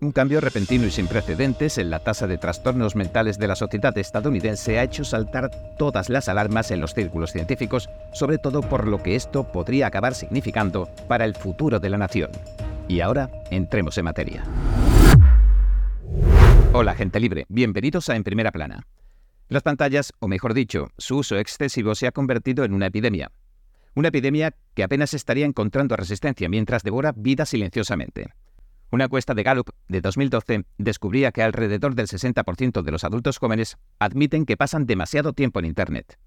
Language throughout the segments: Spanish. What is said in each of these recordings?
Un cambio repentino y sin precedentes en la tasa de trastornos mentales de la sociedad estadounidense ha hecho saltar todas las alarmas en los círculos científicos, sobre todo por lo que esto podría acabar significando para el futuro de la nación. Y ahora, entremos en materia. Hola gente libre, bienvenidos a En Primera Plana. Las pantallas, o mejor dicho, su uso excesivo se ha convertido en una epidemia. Una epidemia que apenas estaría encontrando resistencia mientras devora vida silenciosamente. Una encuesta de Gallup de 2012 descubría que alrededor del 60% de los adultos jóvenes admiten que pasan demasiado tiempo en Internet.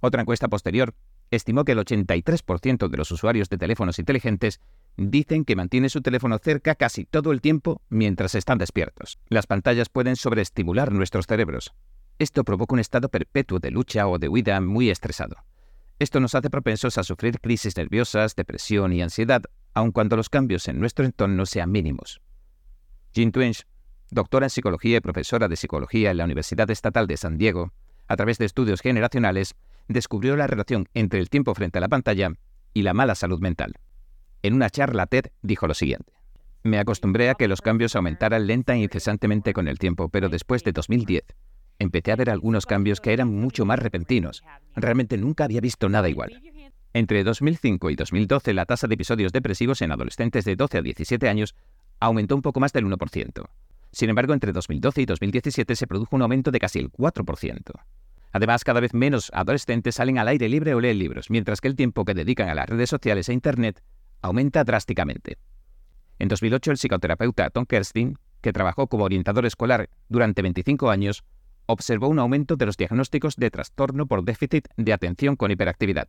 Otra encuesta posterior estimó que el 83% de los usuarios de teléfonos inteligentes dicen que mantienen su teléfono cerca casi todo el tiempo mientras están despiertos. Las pantallas pueden sobreestimular nuestros cerebros. Esto provoca un estado perpetuo de lucha o de huida muy estresado. Esto nos hace propensos a sufrir crisis nerviosas, depresión y ansiedad, aun cuando los cambios en nuestro entorno sean mínimos. Jean Twenge, doctora en psicología y profesora de psicología en la Universidad Estatal de San Diego, a través de estudios generacionales, descubrió la relación entre el tiempo frente a la pantalla y la mala salud mental. En una charla TED dijo lo siguiente. Me acostumbré a que los cambios aumentaran lenta e incesantemente con el tiempo, pero después de 2010 empecé a ver algunos cambios que eran mucho más repentinos. Realmente nunca había visto nada igual. Entre 2005 y 2012, la tasa de episodios depresivos en adolescentes de 12 a 17 años aumentó un poco más del 1%. Sin embargo, entre 2012 y 2017 se produjo un aumento de casi el 4%. Además, cada vez menos adolescentes salen al aire libre o leen libros, mientras que el tiempo que dedican a las redes sociales e Internet aumenta drásticamente. En 2008, el psicoterapeuta Tom Kerstin, que trabajó como orientador escolar durante 25 años, observó un aumento de los diagnósticos de trastorno por déficit de atención con hiperactividad.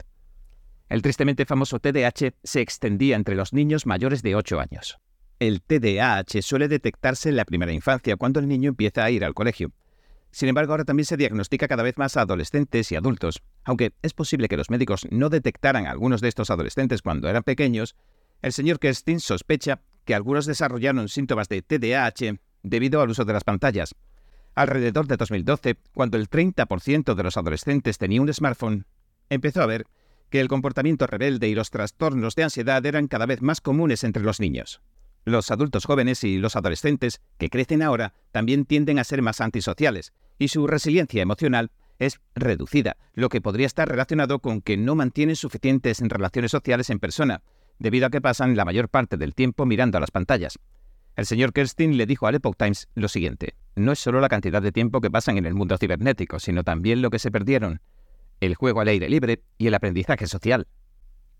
El tristemente famoso TDAH se extendía entre los niños mayores de 8 años. El TDAH suele detectarse en la primera infancia, cuando el niño empieza a ir al colegio. Sin embargo, ahora también se diagnostica cada vez más a adolescentes y adultos. Aunque es posible que los médicos no detectaran a algunos de estos adolescentes cuando eran pequeños, el señor Kerstin sospecha que algunos desarrollaron síntomas de TDAH debido al uso de las pantallas. Alrededor de 2012, cuando el 30% de los adolescentes tenía un smartphone, empezó a ver que el comportamiento rebelde y los trastornos de ansiedad eran cada vez más comunes entre los niños. Los adultos jóvenes y los adolescentes que crecen ahora también tienden a ser más antisociales y su resiliencia emocional es reducida, lo que podría estar relacionado con que no mantienen suficientes relaciones sociales en persona, debido a que pasan la mayor parte del tiempo mirando a las pantallas. El señor Kerstin le dijo al Epoch Times lo siguiente, no es solo la cantidad de tiempo que pasan en el mundo cibernético, sino también lo que se perdieron, el juego al aire libre y el aprendizaje social.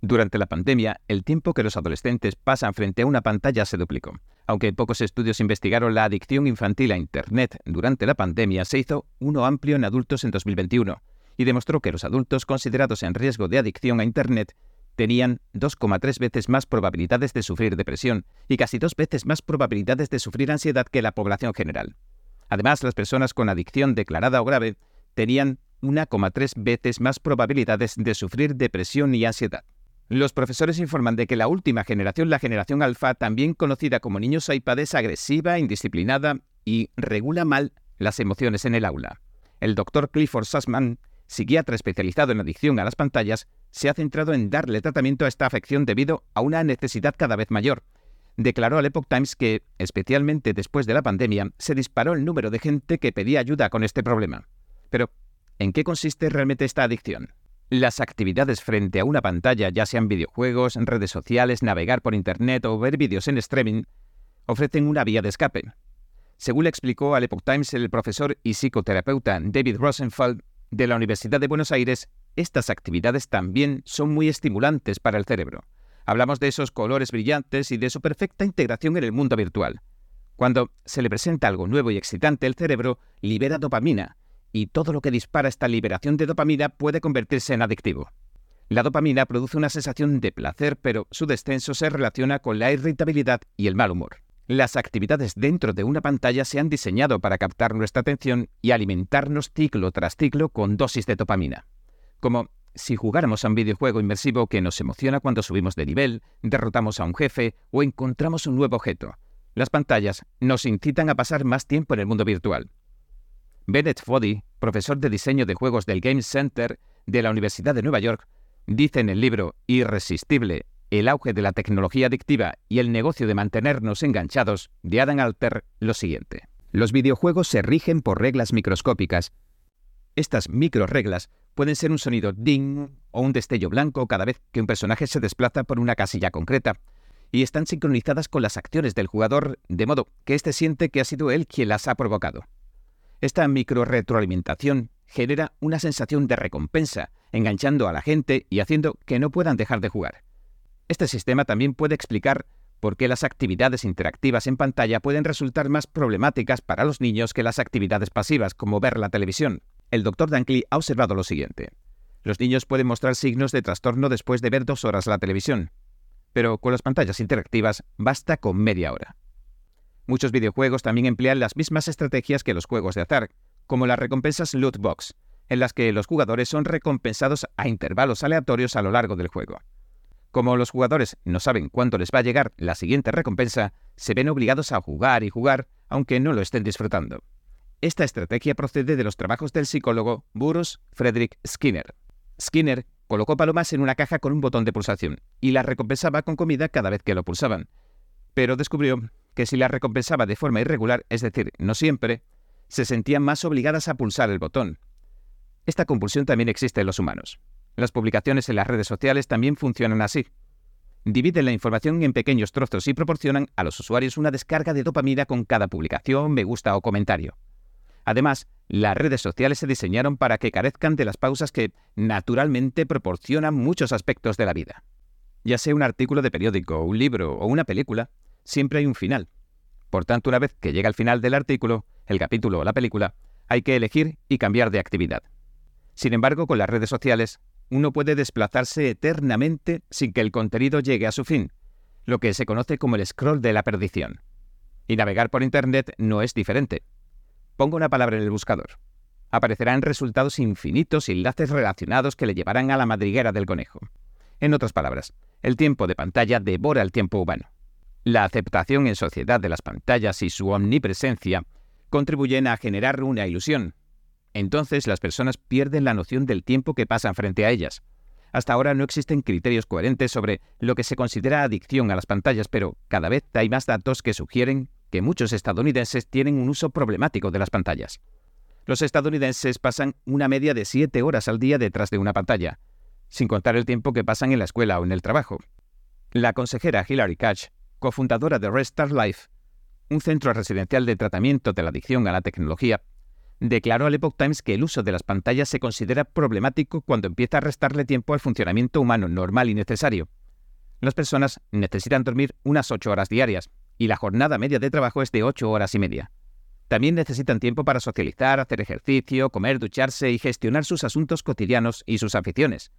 Durante la pandemia, el tiempo que los adolescentes pasan frente a una pantalla se duplicó. Aunque pocos estudios investigaron la adicción infantil a Internet durante la pandemia, se hizo uno amplio en adultos en 2021 y demostró que los adultos considerados en riesgo de adicción a Internet tenían 2,3 veces más probabilidades de sufrir depresión y casi dos veces más probabilidades de sufrir ansiedad que la población general. Además, las personas con adicción declarada o grave tenían 1,3 veces más probabilidades de sufrir depresión y ansiedad. Los profesores informan de que la última generación, la generación alfa, también conocida como niños iPad, es agresiva, indisciplinada y regula mal las emociones en el aula. El doctor Clifford Sussman, psiquiatra especializado en adicción a las pantallas, se ha centrado en darle tratamiento a esta afección debido a una necesidad cada vez mayor. Declaró al Epoch Times que, especialmente después de la pandemia, se disparó el número de gente que pedía ayuda con este problema. Pero, ¿En qué consiste realmente esta adicción? Las actividades frente a una pantalla, ya sean videojuegos, redes sociales, navegar por Internet o ver vídeos en streaming, ofrecen una vía de escape. Según le explicó al Epoch Times el profesor y psicoterapeuta David Rosenfeld de la Universidad de Buenos Aires, estas actividades también son muy estimulantes para el cerebro. Hablamos de esos colores brillantes y de su perfecta integración en el mundo virtual. Cuando se le presenta algo nuevo y excitante, el cerebro libera dopamina, y todo lo que dispara esta liberación de dopamina puede convertirse en adictivo. La dopamina produce una sensación de placer, pero su descenso se relaciona con la irritabilidad y el mal humor. Las actividades dentro de una pantalla se han diseñado para captar nuestra atención y alimentarnos ciclo tras ciclo con dosis de dopamina. Como si jugáramos a un videojuego inmersivo que nos emociona cuando subimos de nivel, derrotamos a un jefe o encontramos un nuevo objeto. Las pantallas nos incitan a pasar más tiempo en el mundo virtual. Bennett Foddy, profesor de diseño de juegos del Game Center de la Universidad de Nueva York, dice en el libro Irresistible, El auge de la tecnología adictiva y el negocio de mantenernos enganchados de Adam Alter lo siguiente. Los videojuegos se rigen por reglas microscópicas. Estas microreglas pueden ser un sonido ding o un destello blanco cada vez que un personaje se desplaza por una casilla concreta, y están sincronizadas con las acciones del jugador, de modo que éste siente que ha sido él quien las ha provocado. Esta microretroalimentación genera una sensación de recompensa, enganchando a la gente y haciendo que no puedan dejar de jugar. Este sistema también puede explicar por qué las actividades interactivas en pantalla pueden resultar más problemáticas para los niños que las actividades pasivas, como ver la televisión. El Dr. Dankley ha observado lo siguiente. Los niños pueden mostrar signos de trastorno después de ver dos horas la televisión, pero con las pantallas interactivas basta con media hora. Muchos videojuegos también emplean las mismas estrategias que los juegos de azar, como las recompensas loot box, en las que los jugadores son recompensados a intervalos aleatorios a lo largo del juego. Como los jugadores no saben cuándo les va a llegar la siguiente recompensa, se ven obligados a jugar y jugar, aunque no lo estén disfrutando. Esta estrategia procede de los trabajos del psicólogo Burroughs Frederick Skinner. Skinner colocó palomas en una caja con un botón de pulsación y las recompensaba con comida cada vez que lo pulsaban. Pero descubrió que si las recompensaba de forma irregular, es decir, no siempre, se sentían más obligadas a pulsar el botón. Esta compulsión también existe en los humanos. Las publicaciones en las redes sociales también funcionan así. Dividen la información en pequeños trozos y proporcionan a los usuarios una descarga de dopamina con cada publicación, me gusta o comentario. Además, las redes sociales se diseñaron para que carezcan de las pausas que naturalmente proporcionan muchos aspectos de la vida. Ya sea un artículo de periódico, un libro o una película, siempre hay un final. Por tanto, una vez que llega el final del artículo, el capítulo o la película, hay que elegir y cambiar de actividad. Sin embargo, con las redes sociales, uno puede desplazarse eternamente sin que el contenido llegue a su fin, lo que se conoce como el scroll de la perdición. Y navegar por Internet no es diferente. Pongo una palabra en el buscador. Aparecerán resultados infinitos y enlaces relacionados que le llevarán a la madriguera del conejo. En otras palabras, el tiempo de pantalla devora el tiempo humano. La aceptación en sociedad de las pantallas y su omnipresencia contribuyen a generar una ilusión. Entonces las personas pierden la noción del tiempo que pasan frente a ellas. Hasta ahora no existen criterios coherentes sobre lo que se considera adicción a las pantallas, pero cada vez hay más datos que sugieren que muchos estadounidenses tienen un uso problemático de las pantallas. Los estadounidenses pasan una media de 7 horas al día detrás de una pantalla, sin contar el tiempo que pasan en la escuela o en el trabajo. La consejera Hilary Catch, cofundadora de Restart Life, un centro residencial de tratamiento de la adicción a la tecnología, declaró al Epoch Times que el uso de las pantallas se considera problemático cuando empieza a restarle tiempo al funcionamiento humano normal y necesario. Las personas necesitan dormir unas 8 horas diarias, y la jornada media de trabajo es de 8 horas y media. También necesitan tiempo para socializar, hacer ejercicio, comer, ducharse y gestionar sus asuntos cotidianos y sus aficiones.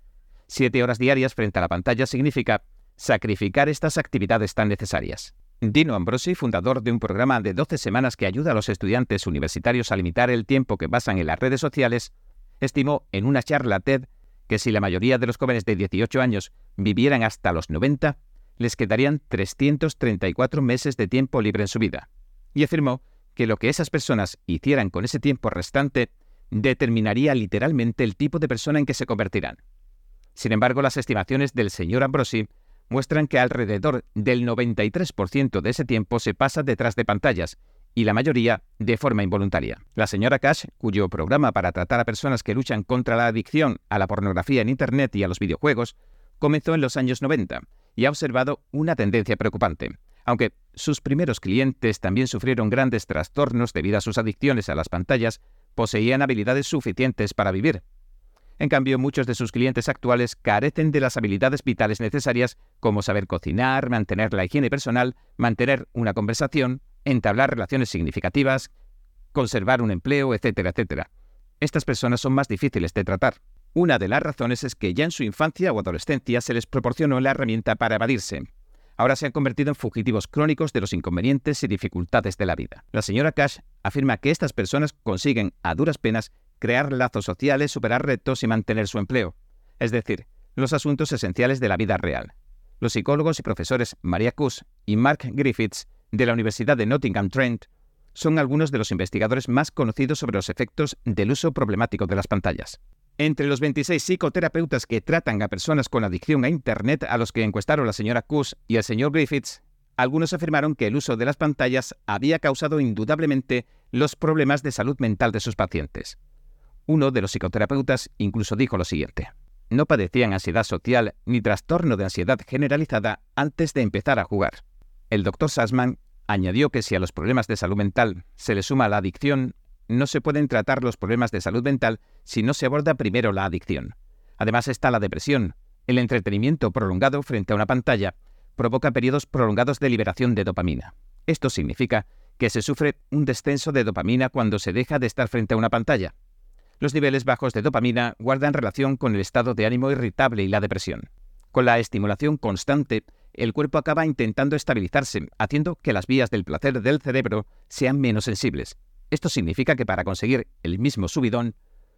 Siete horas diarias frente a la pantalla significa sacrificar estas actividades tan necesarias. Dino Ambrosi, fundador de un programa de 12 semanas que ayuda a los estudiantes universitarios a limitar el tiempo que pasan en las redes sociales, estimó en una charla TED que si la mayoría de los jóvenes de 18 años vivieran hasta los 90, les quedarían 334 meses de tiempo libre en su vida. Y afirmó que lo que esas personas hicieran con ese tiempo restante determinaría literalmente el tipo de persona en que se convertirán. Sin embargo, las estimaciones del señor Ambrosi muestran que alrededor del 93% de ese tiempo se pasa detrás de pantallas y la mayoría de forma involuntaria. La señora Cash, cuyo programa para tratar a personas que luchan contra la adicción a la pornografía en Internet y a los videojuegos, comenzó en los años 90 y ha observado una tendencia preocupante. Aunque sus primeros clientes también sufrieron grandes trastornos debido a sus adicciones a las pantallas, poseían habilidades suficientes para vivir. En cambio, muchos de sus clientes actuales carecen de las habilidades vitales necesarias como saber cocinar, mantener la higiene personal, mantener una conversación, entablar relaciones significativas, conservar un empleo, etcétera, etcétera. Estas personas son más difíciles de tratar. Una de las razones es que ya en su infancia o adolescencia se les proporcionó la herramienta para evadirse. Ahora se han convertido en fugitivos crónicos de los inconvenientes y dificultades de la vida. La señora Cash afirma que estas personas consiguen, a duras penas, crear lazos sociales, superar retos y mantener su empleo, es decir, los asuntos esenciales de la vida real. Los psicólogos y profesores Maria Kuss y Mark Griffiths de la Universidad de Nottingham Trent son algunos de los investigadores más conocidos sobre los efectos del uso problemático de las pantallas. Entre los 26 psicoterapeutas que tratan a personas con adicción a Internet a los que encuestaron la señora Kuss y el señor Griffiths, algunos afirmaron que el uso de las pantallas había causado indudablemente los problemas de salud mental de sus pacientes. Uno de los psicoterapeutas incluso dijo lo siguiente. No padecían ansiedad social ni trastorno de ansiedad generalizada antes de empezar a jugar. El doctor Sassman añadió que si a los problemas de salud mental se le suma la adicción, no se pueden tratar los problemas de salud mental si no se aborda primero la adicción. Además está la depresión. El entretenimiento prolongado frente a una pantalla provoca periodos prolongados de liberación de dopamina. Esto significa que se sufre un descenso de dopamina cuando se deja de estar frente a una pantalla. Los niveles bajos de dopamina guardan relación con el estado de ánimo irritable y la depresión. Con la estimulación constante, el cuerpo acaba intentando estabilizarse, haciendo que las vías del placer del cerebro sean menos sensibles. Esto significa que para conseguir el mismo subidón,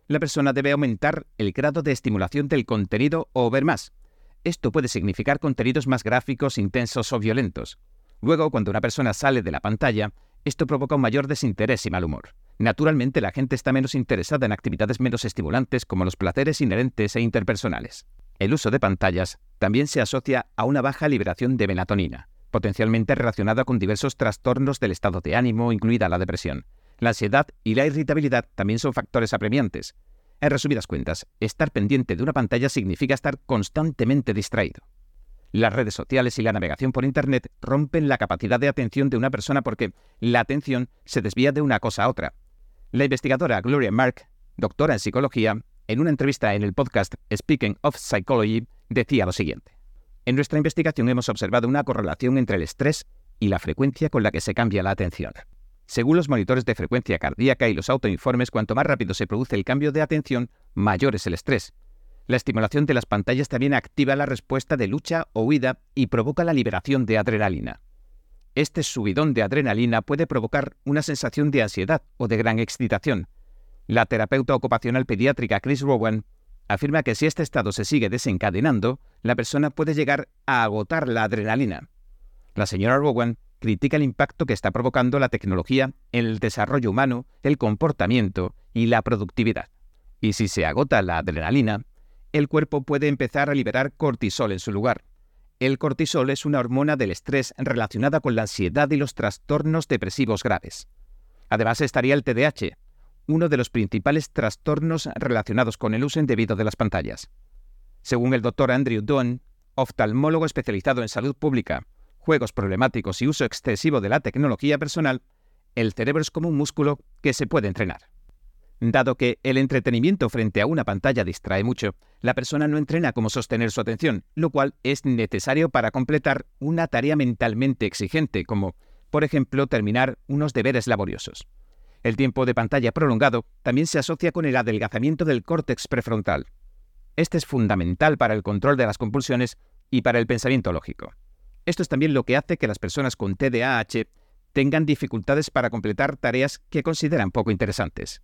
la persona debe aumentar el grado de estimulación del contenido o ver más. Esto puede significar contenidos más gráficos, intensos o violentos. Luego, cuando una persona sale de la pantalla, esto provoca un mayor desinterés y mal humor. Naturalmente, la gente está menos interesada en actividades menos estimulantes como los placeres inherentes e interpersonales. El uso de pantallas también se asocia a una baja liberación de melatonina, potencialmente relacionada con diversos trastornos del estado de ánimo, incluida la depresión. La ansiedad y la irritabilidad también son factores apremiantes. En resumidas cuentas, estar pendiente de una pantalla significa estar constantemente distraído. Las redes sociales y la navegación por Internet rompen la capacidad de atención de una persona porque la atención se desvía de una cosa a otra. La investigadora Gloria Mark, doctora en psicología, en una entrevista en el podcast Speaking of Psychology, decía lo siguiente. En nuestra investigación hemos observado una correlación entre el estrés y la frecuencia con la que se cambia la atención. Según los monitores de frecuencia cardíaca y los autoinformes, cuanto más rápido se produce el cambio de atención, mayor es el estrés. La estimulación de las pantallas también activa la respuesta de lucha o huida y provoca la liberación de adrenalina. Este subidón de adrenalina puede provocar una sensación de ansiedad o de gran excitación. La terapeuta ocupacional pediátrica Chris Rowan afirma que si este estado se sigue desencadenando, la persona puede llegar a agotar la adrenalina. La señora Rowan critica el impacto que está provocando la tecnología en el desarrollo humano, el comportamiento y la productividad. Y si se agota la adrenalina, el cuerpo puede empezar a liberar cortisol en su lugar. El cortisol es una hormona del estrés relacionada con la ansiedad y los trastornos depresivos graves. Además estaría el TDAH, uno de los principales trastornos relacionados con el uso indebido de las pantallas. Según el doctor Andrew Dunn, oftalmólogo especializado en salud pública, juegos problemáticos y uso excesivo de la tecnología personal, el cerebro es como un músculo que se puede entrenar. Dado que el entretenimiento frente a una pantalla distrae mucho, la persona no entrena cómo sostener su atención, lo cual es necesario para completar una tarea mentalmente exigente, como, por ejemplo, terminar unos deberes laboriosos. El tiempo de pantalla prolongado también se asocia con el adelgazamiento del córtex prefrontal. Este es fundamental para el control de las compulsiones y para el pensamiento lógico. Esto es también lo que hace que las personas con TDAH tengan dificultades para completar tareas que consideran poco interesantes.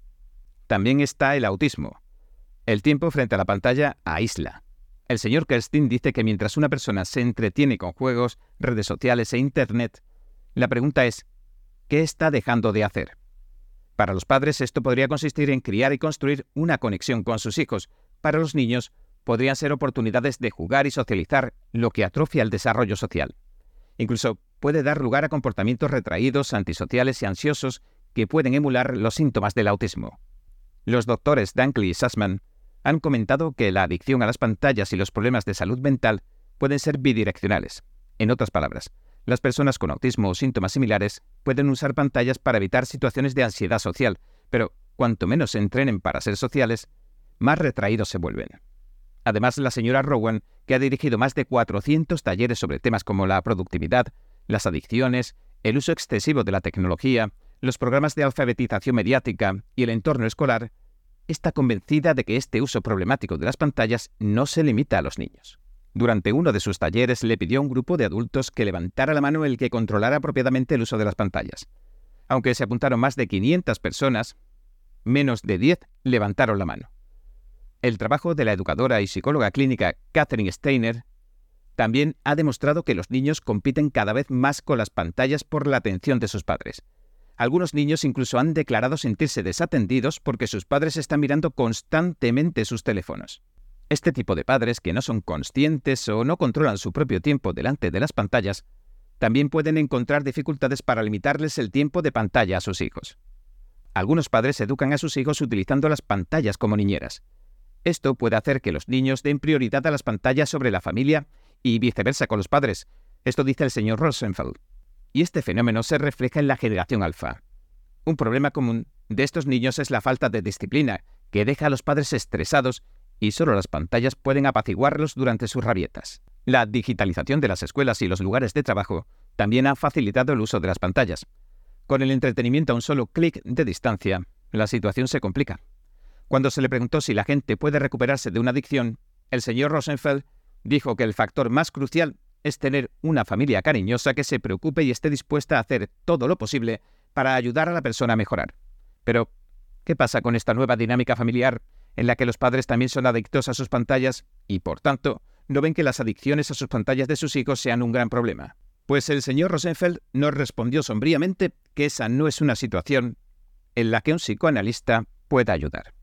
También está el autismo. El tiempo frente a la pantalla aísla. El señor Kerstin dice que mientras una persona se entretiene con juegos, redes sociales e Internet, la pregunta es, ¿qué está dejando de hacer? Para los padres esto podría consistir en criar y construir una conexión con sus hijos. Para los niños podrían ser oportunidades de jugar y socializar, lo que atrofia el desarrollo social. Incluso puede dar lugar a comportamientos retraídos, antisociales y ansiosos que pueden emular los síntomas del autismo. Los doctores Dunkley y Sussman han comentado que la adicción a las pantallas y los problemas de salud mental pueden ser bidireccionales. En otras palabras, las personas con autismo o síntomas similares pueden usar pantallas para evitar situaciones de ansiedad social, pero cuanto menos se entrenen para ser sociales, más retraídos se vuelven. Además, la señora Rowan, que ha dirigido más de 400 talleres sobre temas como la productividad, las adicciones, el uso excesivo de la tecnología, los programas de alfabetización mediática y el entorno escolar, está convencida de que este uso problemático de las pantallas no se limita a los niños. Durante uno de sus talleres le pidió a un grupo de adultos que levantara la mano el que controlara apropiadamente el uso de las pantallas. Aunque se apuntaron más de 500 personas, menos de 10 levantaron la mano. El trabajo de la educadora y psicóloga clínica Catherine Steiner también ha demostrado que los niños compiten cada vez más con las pantallas por la atención de sus padres. Algunos niños incluso han declarado sentirse desatendidos porque sus padres están mirando constantemente sus teléfonos. Este tipo de padres que no son conscientes o no controlan su propio tiempo delante de las pantallas, también pueden encontrar dificultades para limitarles el tiempo de pantalla a sus hijos. Algunos padres educan a sus hijos utilizando las pantallas como niñeras. Esto puede hacer que los niños den prioridad a las pantallas sobre la familia y viceversa con los padres. Esto dice el señor Rosenfeld. Y este fenómeno se refleja en la generación alfa. Un problema común de estos niños es la falta de disciplina, que deja a los padres estresados y solo las pantallas pueden apaciguarlos durante sus rabietas. La digitalización de las escuelas y los lugares de trabajo también ha facilitado el uso de las pantallas. Con el entretenimiento a un solo clic de distancia, la situación se complica. Cuando se le preguntó si la gente puede recuperarse de una adicción, el señor Rosenfeld dijo que el factor más crucial es tener una familia cariñosa que se preocupe y esté dispuesta a hacer todo lo posible para ayudar a la persona a mejorar. Pero, ¿qué pasa con esta nueva dinámica familiar en la que los padres también son adictos a sus pantallas y, por tanto, no ven que las adicciones a sus pantallas de sus hijos sean un gran problema? Pues el señor Rosenfeld nos respondió sombríamente que esa no es una situación en la que un psicoanalista pueda ayudar.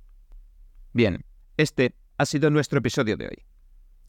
Bien, este ha sido nuestro episodio de hoy.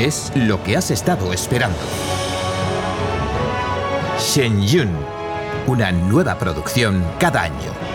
Es lo que has estado esperando. Shen Yun, una nueva producción cada año.